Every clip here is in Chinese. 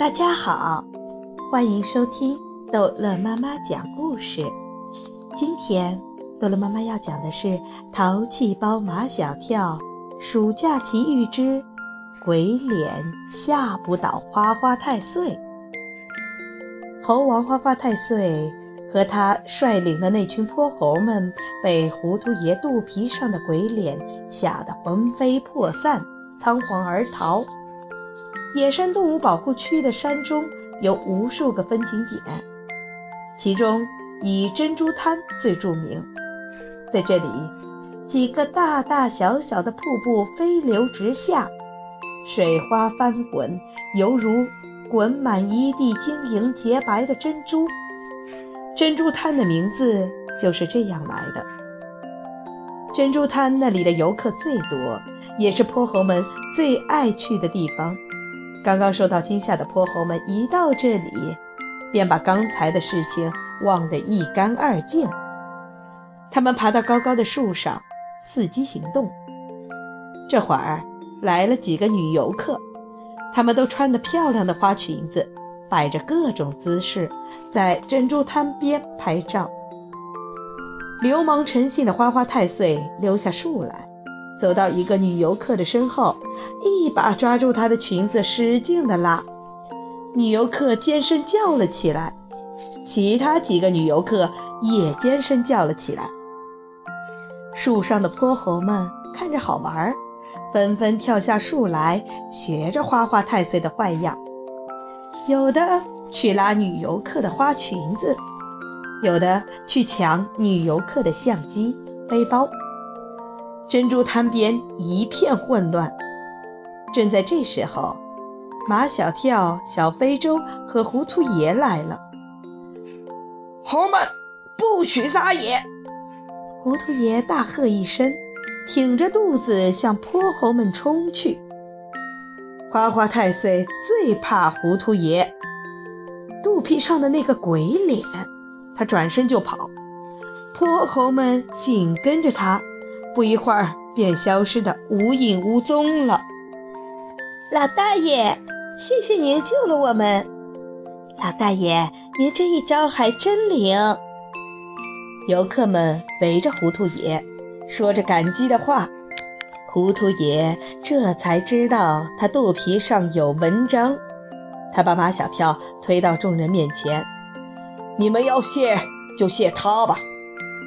大家好，欢迎收听逗乐妈妈讲故事。今天逗乐妈妈要讲的是《淘气包马小跳暑假奇遇之鬼脸吓不倒花花太岁》。猴王花花太岁和他率领的那群泼猴们被糊涂爷肚皮上的鬼脸吓得魂飞魄散，仓皇而逃。野生动物保护区的山中有无数个风景点，其中以珍珠滩最著名。在这里，几个大大小小的瀑布飞流直下，水花翻滚，犹如滚满一地晶莹洁白的珍珠。珍珠滩的名字就是这样来的。珍珠滩那里的游客最多，也是泼猴们最爱去的地方。刚刚受到惊吓的泼猴们一到这里，便把刚才的事情忘得一干二净。他们爬到高高的树上，伺机行动。这会儿来了几个女游客，她们都穿着漂亮的花裙子，摆着各种姿势，在珍珠滩边拍照。流氓成性的花花太岁溜下树来。走到一个女游客的身后，一把抓住她的裙子，使劲地拉。女游客尖声叫了起来，其他几个女游客也尖声叫了起来。树上的泼猴们看着好玩，纷纷跳下树来，学着花花太岁的坏样。有的去拉女游客的花裙子，有的去抢女游客的相机、背包。珍珠滩边一片混乱。正在这时候，马小跳、小非洲和糊涂爷来了。猴们，不许撒野！糊涂爷大喝一声，挺着肚子向泼猴们冲去。花花太岁最怕糊涂爷肚皮上的那个鬼脸，他转身就跑，泼猴们紧跟着他。不一会儿，便消失得无影无踪了。老大爷，谢谢您救了我们。老大爷，您这一招还真灵。游客们围着糊涂爷，说着感激的话。糊涂爷这才知道他肚皮上有文章。他把马小跳推到众人面前：“你们要谢就谢他吧，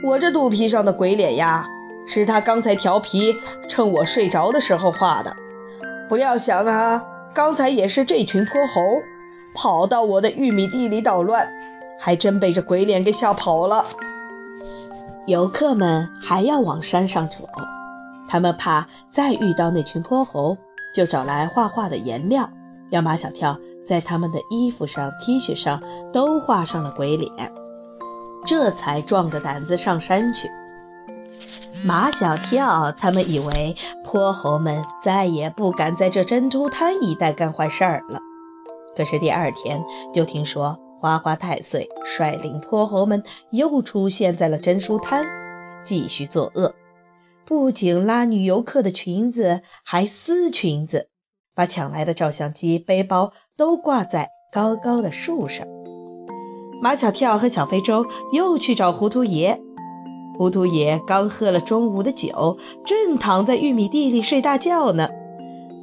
我这肚皮上的鬼脸呀。”是他刚才调皮，趁我睡着的时候画的。不料想啊，刚才也是这群泼猴跑到我的玉米地里捣乱，还真被这鬼脸给吓跑了。游客们还要往山上走，他们怕再遇到那群泼猴，就找来画画的颜料，让马小跳在他们的衣服上、T 恤上都画上了鬼脸，这才壮着胆子上山去。马小跳他们以为泼猴们再也不敢在这珍珠滩一带干坏事儿了。可是第二天就听说花花太岁率领泼猴们又出现在了珍珠滩，继续作恶，不仅拉女游客的裙子，还撕裙子，把抢来的照相机、背包都挂在高高的树上。马小跳和小非洲又去找糊涂爷。糊涂爷刚喝了中午的酒，正躺在玉米地里睡大觉呢。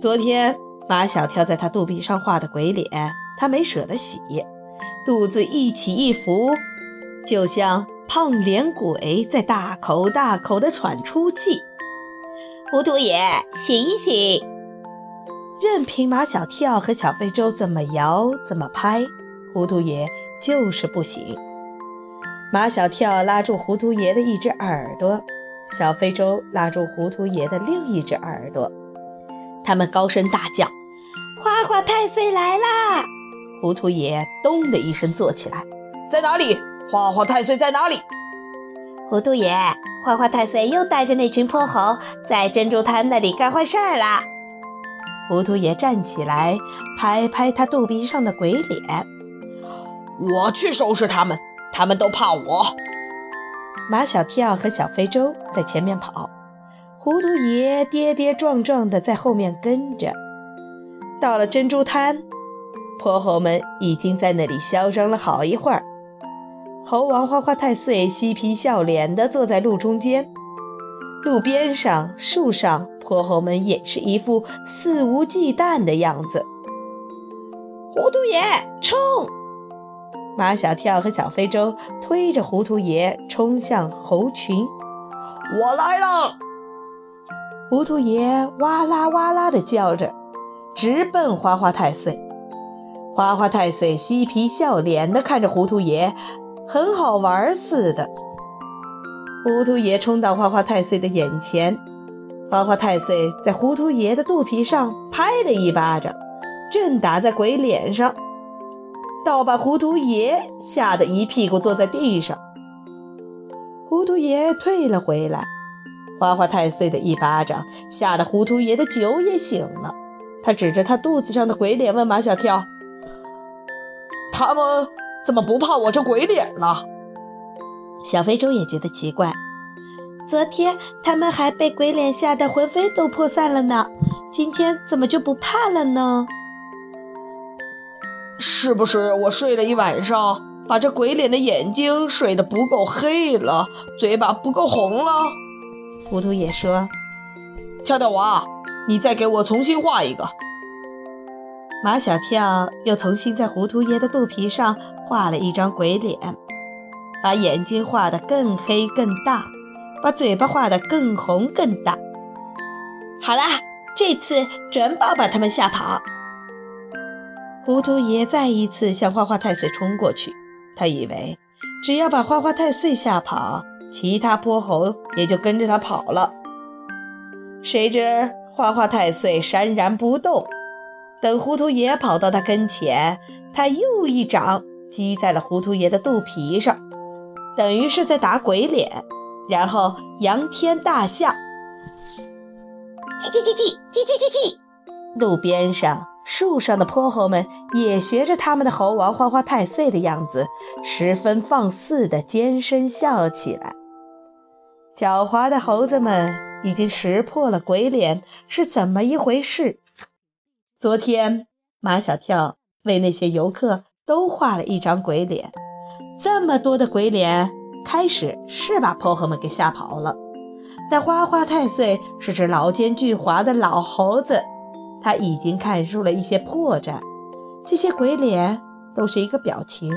昨天马小跳在他肚皮上画的鬼脸，他没舍得洗，肚子一起一伏，就像胖脸鬼在大口大口地喘粗气。糊涂爷，醒一醒！任凭马小跳和小非洲怎么摇怎么拍，糊涂爷就是不醒。马小跳拉住糊涂爷的一只耳朵，小非洲拉住糊涂爷的另一只耳朵，他们高声大叫：“花花太岁来啦！”糊涂爷咚的一声坐起来：“在哪里？花花太岁在哪里？”糊涂爷，花花太岁又带着那群泼猴在珍珠滩那里干坏事儿了。糊涂爷站起来，拍拍他肚皮上的鬼脸：“我去收拾他们。”他们都怕我。马小跳和小非洲在前面跑，糊涂爷跌跌撞撞地在后面跟着。到了珍珠滩，泼猴们已经在那里嚣张了好一会儿。猴王花花太岁嬉皮笑脸地坐在路中间，路边上、树上，泼猴们也是一副肆无忌惮的样子。糊涂爷，冲！马小跳和小非洲推着糊涂爷冲向猴群。我来了！糊涂爷哇啦哇啦地叫着，直奔花花太岁。花花太岁嬉皮笑脸地看着糊涂爷，很好玩似的。糊涂爷冲到花花太岁的眼前，花花太岁在糊涂爷的肚皮上拍了一巴掌，正打在鬼脸上，倒把糊涂爷吓得一屁股坐在地上。糊涂爷退了回来，花花太岁的一巴掌吓得糊涂爷的酒也醒了。他指着他肚子上的鬼脸问马小跳。他们怎么不怕我这鬼脸了？小非洲也觉得奇怪。昨天他们还被鬼脸吓得魂飞都魄散了呢，今天怎么就不怕了呢？是不是我睡了一晚上，把这鬼脸的眼睛睡得不够黑了，嘴巴不够红了？糊涂也说：“跳跳娃，你再给我重新画一个。”马小跳又重新在糊涂爷的肚皮上画了一张鬼脸，把眼睛画得更黑更大，把嘴巴画得更红更大。好啦，这次准保把他们吓跑。糊涂爷再一次向花花太岁冲过去，他以为只要把花花太岁吓跑，其他泼猴也就跟着他跑了。谁知花花太岁潸然不动。等糊涂爷跑到他跟前，他又一掌击在了糊涂爷的肚皮上，等于是在打鬼脸，然后仰天大笑。叽叽叽叽叽叽叽叽！路边上、树上的泼猴们也学着他们的猴王花花太岁的样子，十分放肆地尖声笑起来。狡猾的猴子们已经识破了鬼脸是怎么一回事。昨天，马小跳为那些游客都画了一张鬼脸。这么多的鬼脸，开始是把泼猴们给吓跑了。但花花太岁是只老奸巨猾的老猴子，他已经看出了一些破绽。这些鬼脸都是一个表情，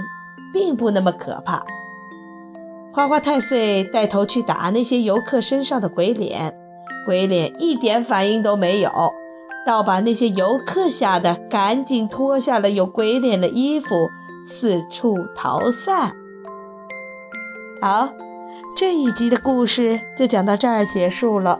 并不那么可怕。花花太岁带头去打那些游客身上的鬼脸，鬼脸一点反应都没有。倒把那些游客吓得赶紧脱下了有鬼脸的衣服，四处逃散。好，这一集的故事就讲到这儿结束了。